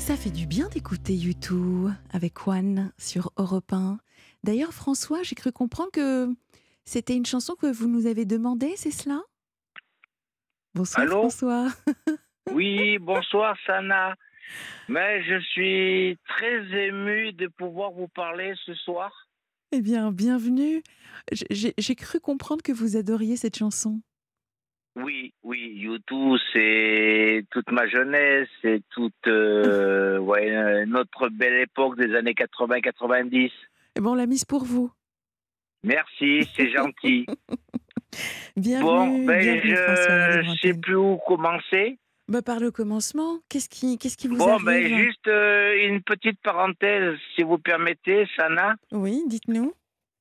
Ça fait du bien d'écouter YouTube avec Juan sur Europe 1. D'ailleurs, François, j'ai cru comprendre que c'était une chanson que vous nous avez demandé, c'est cela? Bonsoir Allô? François. Oui, bonsoir Sana. Mais je suis très ému de pouvoir vous parler ce soir. Eh bien, bienvenue. J'ai cru comprendre que vous adoriez cette chanson. Oui, oui, YouTube, c'est toute ma jeunesse, c'est toute euh, ouais, notre belle époque des années 80-90. Eh ben, on l'a mise pour vous. Merci, c'est gentil. Bienvenue, Bon, ben bienvenue je Libre sais plus où commencer. Bah, par le commencement, qu'est-ce qui, qu'est-ce qui vous Bon, arrive? ben juste euh, une petite parenthèse, si vous permettez, Sana. Oui, dites-nous.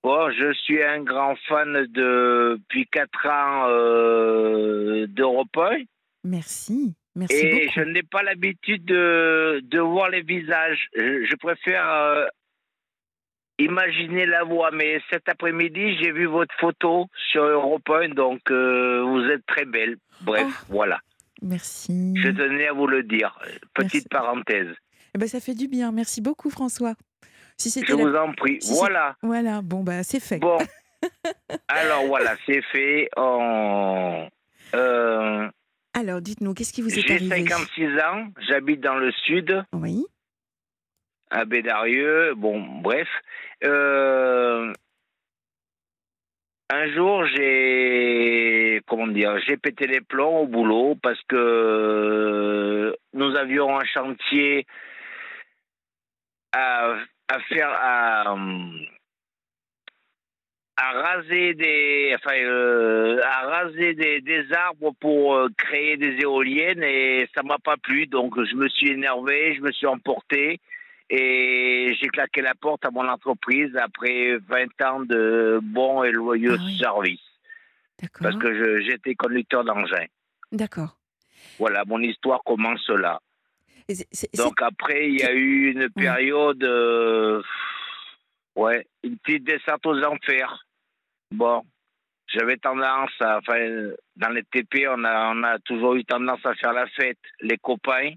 Bon, je suis un grand fan de, depuis 4 ans euh, d'Europe 1 Merci, merci et beaucoup. je n'ai pas l'habitude de, de voir les visages. Je, je préfère euh, imaginer la voix, mais cet après-midi, j'ai vu votre photo sur Europe 1, donc euh, vous êtes très belle. Bref, Oh. voilà. Merci. Je tenais à vous le dire. Petite Merci. parenthèse. Eh ben, ça fait du bien. Merci beaucoup, François. Si Je la- vous en prie. si voilà. Voilà, bon, bah, c'est fait. Bon. Alors voilà, c'est fait. On... Euh, Alors, dites-nous, qu'est-ce qui vous est J'ai arrivé 56 ans, j'habite dans le sud, Oui, à Bédarieux. Bon, bref. Euh, un jour, j'ai comment dire, j'ai pété les plombs au boulot parce que nous avions un chantier à, à faire à, à raser des enfin euh, à raser des, des arbres pour euh, créer des éoliennes et ça m'a pas plu. Donc je me suis énervé je me suis emporté et j'ai claqué la porte à mon entreprise après 20 ans de bons et loyaux Ah oui. services parce que j'étais conducteur d'engin D'accord. voilà mon histoire commence là Donc après, il y a eu une période, euh, ouais, une petite descente aux enfers. Bon, j'avais tendance à, enfin, dans les TP, on a, on a toujours eu tendance à faire la fête, les copains.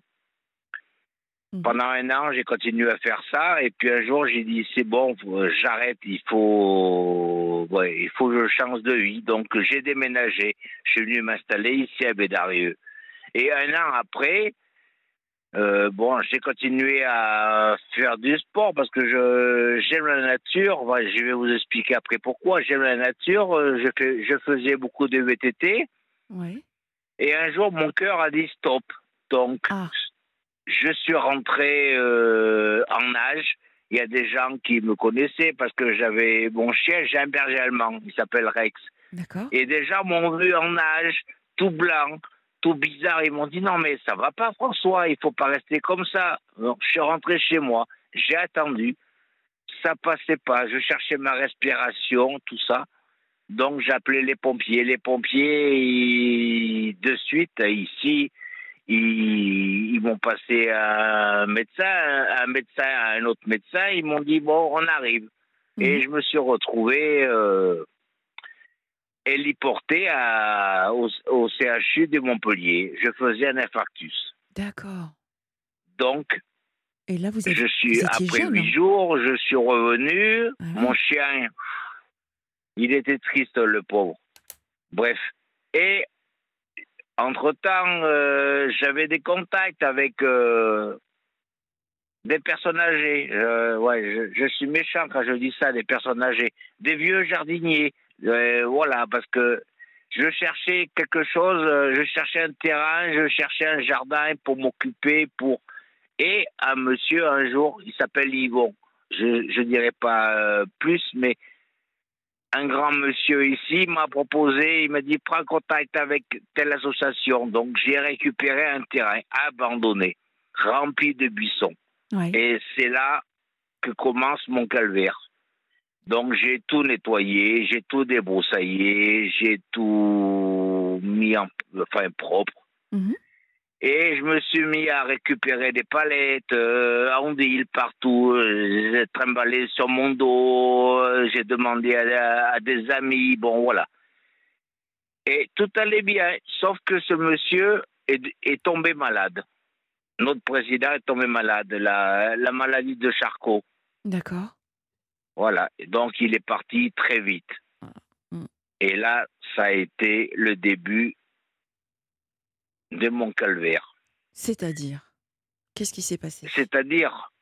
Mhm. Pendant un an, j'ai continué à faire ça, et puis un jour, j'ai dit c'est bon, j'arrête, il faut, ouais, il faut que je change de vie. Donc j'ai déménagé, je suis venu m'installer ici à Bédarieux. Et un an après, euh, bon, j'ai continué à faire du sport parce que je j'aime la nature. Je vais vous expliquer après pourquoi. J'aime la nature. euh, Je fais, je faisais beaucoup de VTT Ouais. et un jour mon cœur a dit stop. Donc Ah. je suis rentré euh, en âge. Il y a des gens qui me connaissaient parce que j'avais mon chien, j'ai un berger allemand, il s'appelle Rex. D'accord. Et des gens m'ont vu en âge, tout blanc, tout bizarre. Ils m'ont dit non, mais ça va pas, François, il faut pas rester comme ça. Donc, je suis rentré chez moi, j'ai attendu, ça passait pas. Je cherchais ma respiration, tout ça. Donc, j'appelais les pompiers. Les pompiers, ils- de suite, ici, ils, ils m'ont passé à un médecin, un médecin, à un autre médecin. Ils m'ont dit bon, on arrive. Et Mhm. je me suis retrouvé euh, héliporté à, au, au CHU de Montpellier. Je faisais un infarctus. D'accord. Donc, Et là, vous, je suis, vous après huit jours, je suis revenu. Ah. Mon chien, il était triste, le pauvre. Bref. Et, entre-temps, euh, j'avais des contacts avec euh, des personnes âgées. Euh, ouais, je, je suis méchant quand je dis ça, des personnes âgées. Des vieux jardiniers. Euh, voilà, parce que je cherchais quelque chose, euh, je cherchais un terrain, je cherchais un jardin pour m'occuper, pour et un monsieur un jour, il s'appelle Yvon. Je je dirais pas euh, plus, mais un grand monsieur ici m'a proposé, il m'a dit prends contact avec telle association. Donc j'ai récupéré un terrain abandonné, rempli de buissons. Ouais. Et c'est là que commence mon calvaire. Donc j'ai tout nettoyé, j'ai tout débroussaillé, j'ai tout mis en enfin propre. Mhm. Et je me suis mis à récupérer des palettes, euh, andiles partout, euh, j'ai trimballé sur mon dos, euh, j'ai demandé à, à des amis, bon voilà. Et tout allait bien, sauf que ce monsieur est, est tombé malade. notre président est tombé malade, la, la maladie de Charcot. D'accord. Voilà. Et donc, il est parti très vite. Mm. Et là, ça a été le début de mon calvaire. C'est-à-dire Qu'est-ce qui s'est passé? C'est-à-dire,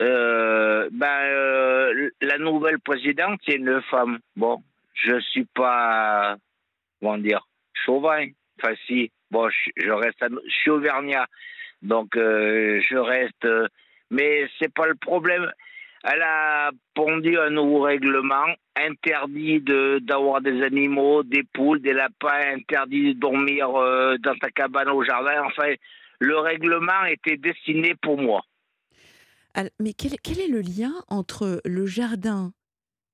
euh, ben, euh, la nouvelle présidente, c'est une femme. Bon, je suis pas, comment dire, chauvin. Enfin, si, bon, je, je reste, à- je suis auvergnat, donc euh, je reste. mais c'est pas le problème. Elle a pondu un nouveau règlement interdit de d'avoir des animaux, des poules, des lapins, interdit de dormir euh, dans ta cabane au jardin. Enfin, le règlement était destiné pour moi. Mais quel, quel est le lien entre le jardin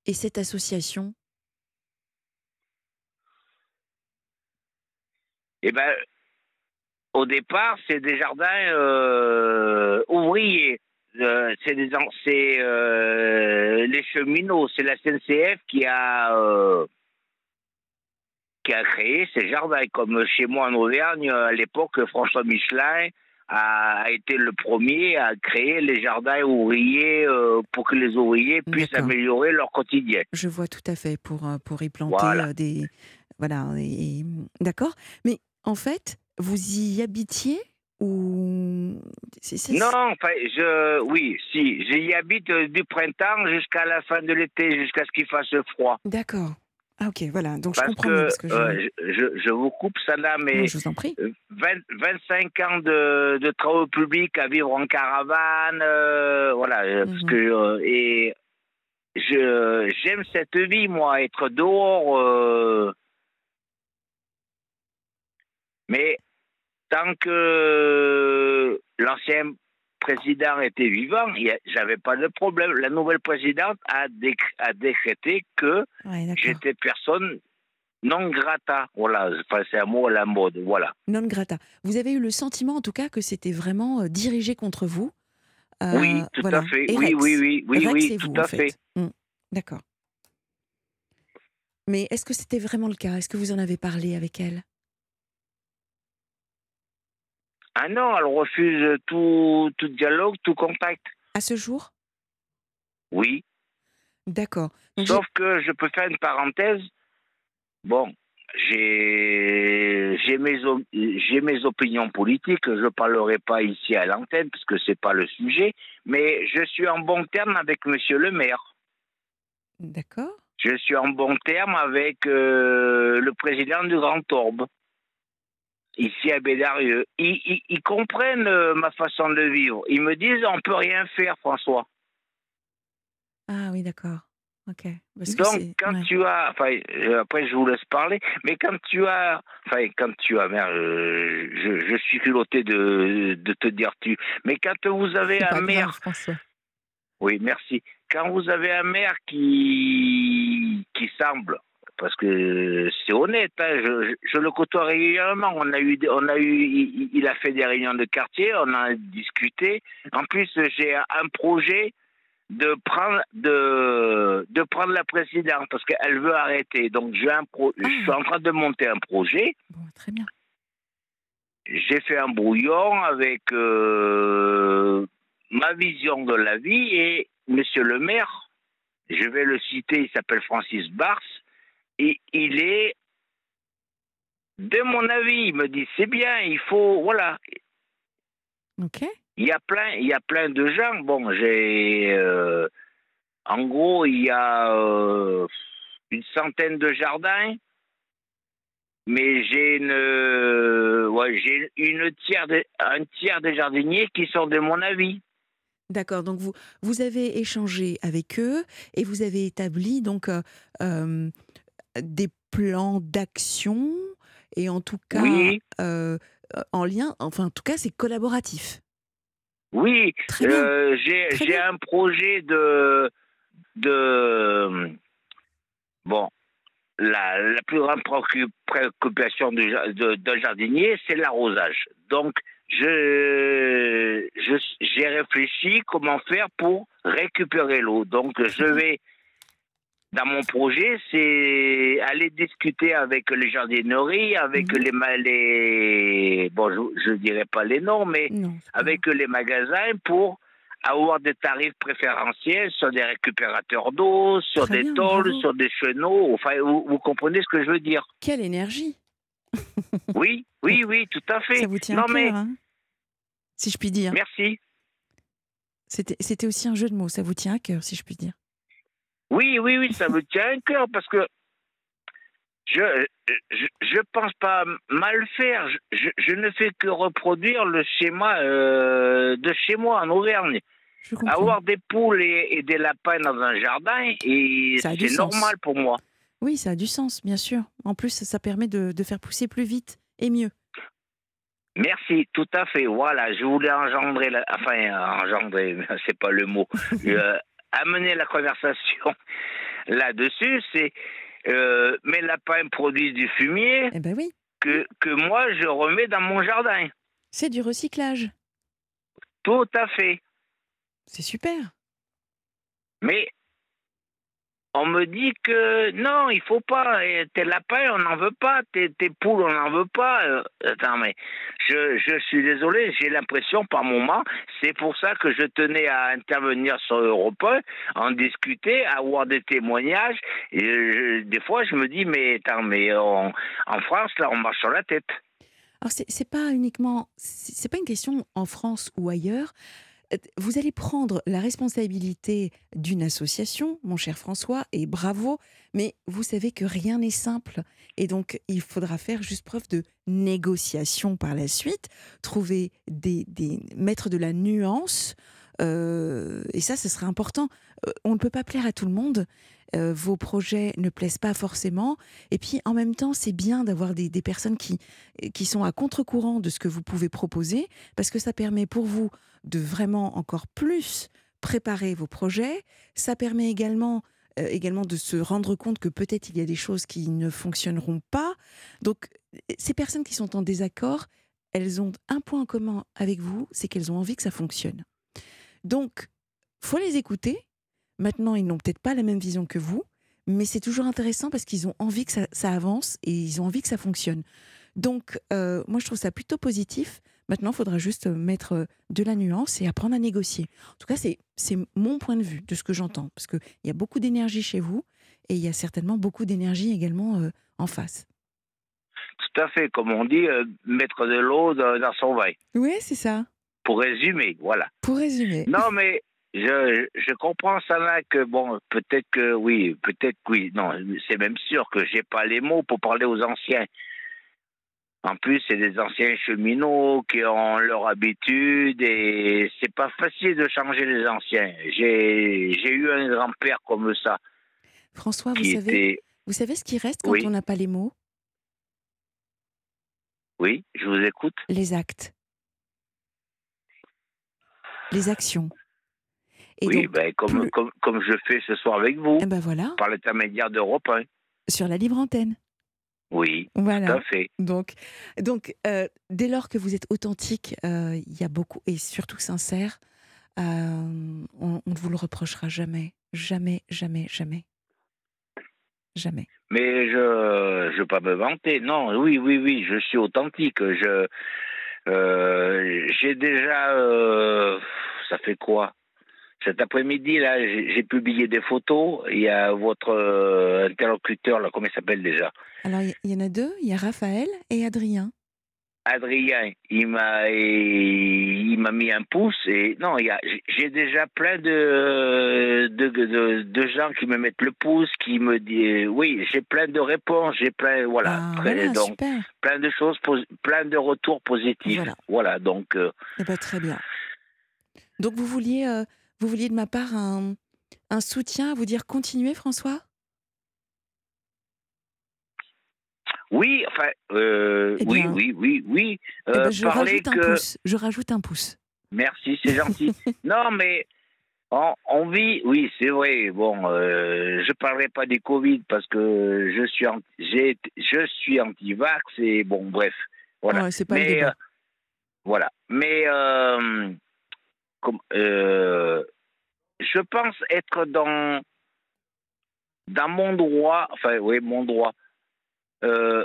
et cette association? Eh ben, au départ, c'est des jardins euh, ouvriers. Euh, c'est euh, les cheminots, c'est la SNCF qui a euh, qui a créé ces jardins. Comme chez moi en Auvergne, à l'époque, François Michelin a, été le premier à créer les jardins ouvriers pour que les ouvriers puissent améliorer leur quotidien. Je vois tout à fait pour, pour y planter Voilà. des. Voilà. D'accord. Mais en fait, vous y habitiez? Ou. c'est- c'est- Non, enfin, je, oui, si, j'y habite euh, du printemps jusqu'à la fin de l'été, jusqu'à ce qu'il fasse froid. D'accord. Ah, ok, voilà. Donc je Parce comprends que. Parce que je... euh, je, je- je vous coupe là, mais Non, je vous en prie. euh, 20 25 ans de, de travaux publics à vivre en caravane, euh, voilà, euh, parce Mhm. que, euh, et je, j'aime cette vie, moi, être dehors, euh, mais tant que l'ancien président était vivant, j'avais pas de problème. La nouvelle présidente a, déc- a décrété que Ouais, j'étais personne non grata. Voilà, enfin, c'est un mot à la mode. Voilà. Non grata. Vous avez eu le sentiment, en tout cas, que c'était vraiment euh, dirigé contre vous. Euh, oui, tout voilà. à fait. Oui, Rex. oui, oui, oui, Rex oui, tout vous, à en fait. fait. Mm, D'accord. Mais est-ce que c'était vraiment le cas? Est-ce que vous en avez parlé avec elle? Ah non, elle refuse tout, tout dialogue, tout contact. à ce jour? Oui. D'accord. Sauf que je peux faire une parenthèse. Bon, j'ai mes j'ai mes opinions politiques. Je parlerai pas ici à l'antenne parce que c'est pas le sujet. Mais je suis en bon terme avec Monsieur le Maire. D'accord. Je suis en bon terme avec euh, le président du Grand Orbe, ici à Bédarieux. Ils, ils- ils comprennent euh, ma façon de vivre. Ils me disent on peut rien faire, François. Ah oui, d'accord. Ok. Parce Donc, quand ouais. tu as, enfin, euh, après je vous laisse parler, mais quand tu as, enfin, quand tu as, merde, euh, je, je suis culotté de, de te dire tu, mais quand vous avez un maire, grave, oui, merci, quand vous avez un maire qui, qui semble, parce que c'est honnête, hein, je, le côtoie régulièrement, on a eu, on a eu, il, il a fait des réunions de quartier, on a discuté, en plus j'ai un projet de prendre de de prendre la présidente parce qu'elle veut arrêter. Donc j'ai un pro, je suis en train de monter un projet. Bon, très bien. J'ai fait un brouillon avec euh, ma vision de la vie et Monsieur le maire, je vais le citer, il s'appelle Francis Bars et il est de mon avis, il me dit c'est bien, il faut voilà, Ok. il y a plein, il y a plein de gens. Bon, j'ai, euh, en gros, il y a euh, une centaine de jardins, mais j'ai une, euh, ouais, j'ai une tiers, de- un tiers des jardiniers qui sont de mon avis. D'accord. Donc vous vous avez échangé avec eux et vous avez établi donc euh, des plans d'action et en tout cas Oui. euh, en lien. Enfin, en tout cas, c'est collaboratif. Oui, euh, j'ai, un projet de, de, bon, la, la plus grande préoccu- préoccupation du ja- de- d'un jardinier, c'est l'arrosage. Donc, je, je- j'ai réfléchi comment faire pour récupérer l'eau. Donc, je vais dans mon projet, c'est aller discuter avec les jardineries, avec Mhm. les, bon, je, ne dirais pas les noms, mais Non. avec les magasins pour avoir des tarifs préférentiels sur des récupérateurs d'eau, sur Très des bien, tôles, bravo. sur des chenaux. Enfin, vous, vous comprenez ce que je veux dire Quelle énergie Oui, oui, oui, tout à fait. Ça vous tient non mais cœur, hein si je puis dire. merci. C'était aussi un jeu de mots, ça vous tient à cœur, si je puis dire. Oui, oui, oui, ça me tient à cœur parce que je je, je pense pas mal faire. Je, ne fais que reproduire le schéma euh, de chez moi en Auvergne. Avoir des poules et, et des lapins dans un jardin, et c'est normal pour moi. Oui, ça a du sens, bien sûr. En plus, ça permet de, de faire pousser plus vite et mieux. Merci, tout à fait. Voilà, je voulais engendrer, la... enfin engendrer, c'est pas le mot, Euh, amener la conversation là-dessus. C'est euh, mes lapins produisent du fumier Eh ben oui, que que moi je remets dans mon jardin. c'est du recyclage. Tout à fait. C'est super. Mais on me dit que non, il faut pas. Tes lapins, on n'en veut pas. Tes, tes poules, on n'en veut pas. Euh, Attends, mais je, je suis désolé. J'ai l'impression par moment, c'est pour ça que je tenais à intervenir sur Europe 1, en discuter, avoir des témoignages. Et des fois, je me dis, mais attends, mais en France, là, on marche sur la tête. Alors c'est pas uniquement, c'est pas une question en France ou ailleurs. Euh, Vous allez prendre la responsabilité d'une association, mon cher François, et bravo. Mais vous savez que rien n'est simple, et donc il faudra faire juste preuve de négociation par la suite, trouver des, des mettre de la nuance. euh, et ça, ce sera important. On ne peut pas plaire à tout le monde. Euh, vos projets ne plaisent pas forcément. Et puis, en même temps, c'est bien d'avoir des, des personnes qui, qui sont à contre-courant de ce que vous pouvez proposer, parce que ça permet pour vous de vraiment encore plus préparer vos projets. Ça permet également, euh, également de se rendre compte que peut-être il y a des choses qui ne fonctionneront pas. Donc, ces personnes qui sont en désaccord, elles ont un point en commun avec vous, c'est qu'elles ont envie que ça fonctionne. Donc, faut les écouter. Maintenant, ils n'ont peut-être pas la même vision que vous, mais c'est toujours intéressant parce qu'ils ont envie que ça, ça avance et ils ont envie que ça fonctionne. Donc, euh, moi, je trouve ça plutôt positif. Maintenant, il faudra juste mettre euh, de la nuance et apprendre à négocier. En tout cas, c'est mon point de vue de ce que j'entends, parce qu'il y a beaucoup d'énergie chez vous et il y a certainement beaucoup d'énergie également euh, en face. Tout à fait, comme on dit, euh, mettre de l'eau dans, dans son vin. Oui, c'est ça. Pour résumer, voilà. Pour résumer. Non, mais je, je comprends ça là que bon, peut-être que oui, peut-être que oui. Non, c'est même sûr que j'ai pas les mots pour parler aux anciens. En plus, c'est des anciens cheminots qui ont leur habitude et c'est pas facile de changer les anciens. J'ai j'ai eu un grand-père comme ça François, vous savez, était vous savez ce qui reste quand Oui. on n'a pas les mots? Oui, je vous écoute. Les actes. Les actions. Et oui, donc, ben, comme, plus- comme comme je fais ce soir avec vous eh ben voilà, par l'intermédiaire d'Europe 1. sur la libre antenne. Oui, tout Voilà. à fait. Donc, donc euh, dès lors que vous êtes authentique, euh, il y a beaucoup, et surtout sincère, euh, on on ne vous le reprochera jamais. Jamais, jamais, jamais. Jamais. Mais je je veux pas me vanter. Non, oui, oui, oui, je suis authentique. Je j'ai déjà ça fait quoi? Cet après-midi là, j'ai publié des photos. Il y a votre euh, interlocuteur là, comment il s'appelle déjà? Alors, il y, en a deux, il y a Raphaël et Adrien. Adrien, il m'a il m'a mis un pouce et non, il y a j'ai déjà plein de de, de de gens qui me mettent le pouce, qui me disent oui, j'ai plein de réponses, j'ai plein voilà, Ah, très- voilà, donc super. plein de choses, plein de retours positifs. Voilà. Voilà, donc euh, Eh ben, très bien. Donc, vous vouliez, euh, vous vouliez de ma part un, un soutien à vous dire continuez, François? Oui, enfin, euh, Eh oui, bien, oui, oui, oui. Eh Euh, ben, je parler rajoute un que pouce. Je rajoute un pouce. Merci, c'est gentil. non, mais on, on vit, oui, c'est vrai. Bon, euh, je parlerai pas des Covid parce que je suis, anti- j'ai, je suis anti-vax et bon, bref, voilà. Ouais, c'est pas le Mais débat. euh, voilà. Mais euh, je pense être dans dans mon droit, enfin oui, mon droit, euh,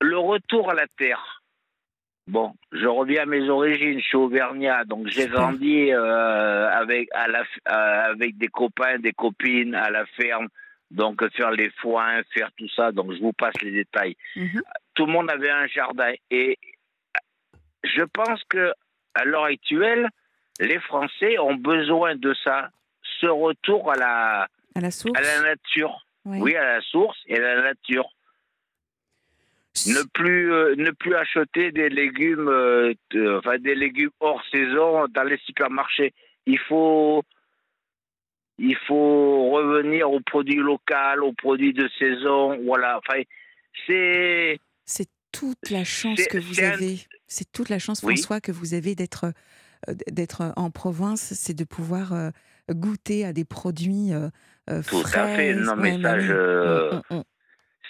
le retour à la terre. Bon, je reviens à mes origines, je suis auvergnat, donc j'ai grandi euh, avec, à la, euh, avec des copains, des copines à la ferme, donc faire les foins, faire tout ça, donc je vous passe les détails. Mhm. Tout le monde avait un jardin et je pense que à l'heure actuelle, les Français ont besoin de ça, ce retour à la, À la source à la nature. Oui, à la source et à la nature. Ne plus, euh, ne plus acheter des légumes, euh, de- enfin des légumes hors saison dans les supermarchés. Il faut, il faut revenir aux produits locaux, aux produits de saison. Voilà. Enfin, c'est, C'est toute la chance que vous avez. C'est toute la chance, Oui. François, que vous avez d'être d'être en province, c'est de pouvoir euh, goûter à des produits euh, euh, Tout à fait. Non, mais ça, je- Mm, mm, mm.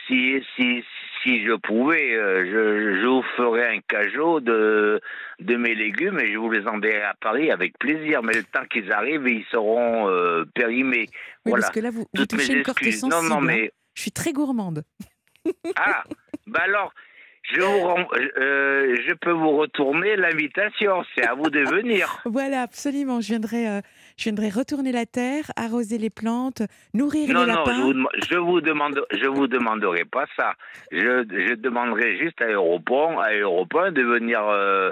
si, si, si je pouvais, euh, je, je vous ferais un cajot de, de mes légumes et je vous les enverrai à Paris avec plaisir. Mais le temps qu'ils arrivent, ils seront euh, périmés. Oui, voilà. parce que là, vous, touchez mes une sensible. Non, non, hein. mais Je suis très gourmande. ah, bah alors, je euh, je peux vous retourner l'invitation. C'est à vous de venir. Voilà, absolument. Je viendrai, euh, je viendrai retourner la terre, arroser les plantes, nourrir Non, les non, lapins. dem- je vous demande, je vous demanderai pas ça. Je, je demanderai juste à Europont, à Europe 1 de venir euh,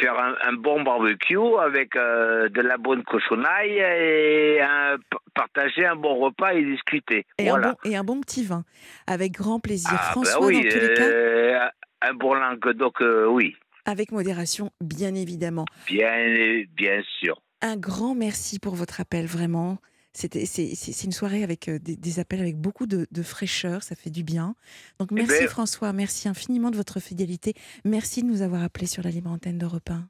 faire un, un bon barbecue avec euh, de la bonne cochonaille et un- partager un bon repas et discuter. Et, voilà. un bon, et un bon petit vin. Avec grand plaisir. ah, François, bah oui, dans tous les cas, euh, un bon Languedoc, oui, avec modération, bien évidemment. bien, bien sûr. Un grand merci pour votre appel, vraiment. C'est, une soirée avec euh, des, des appels avec beaucoup de, de fraîcheur, ça fait du bien. Donc Eh merci ben- François, merci infiniment de votre fidélité. Merci de nous avoir appelés sur la libre antenne d'Europe 1.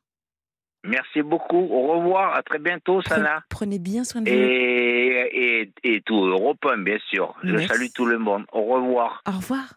Merci beaucoup. Au revoir. À très bientôt, Sana. Prenez bien soin de vous. Et, et, et tout Europe 1, bien sûr. Je salue tout le monde. Au revoir. Au revoir.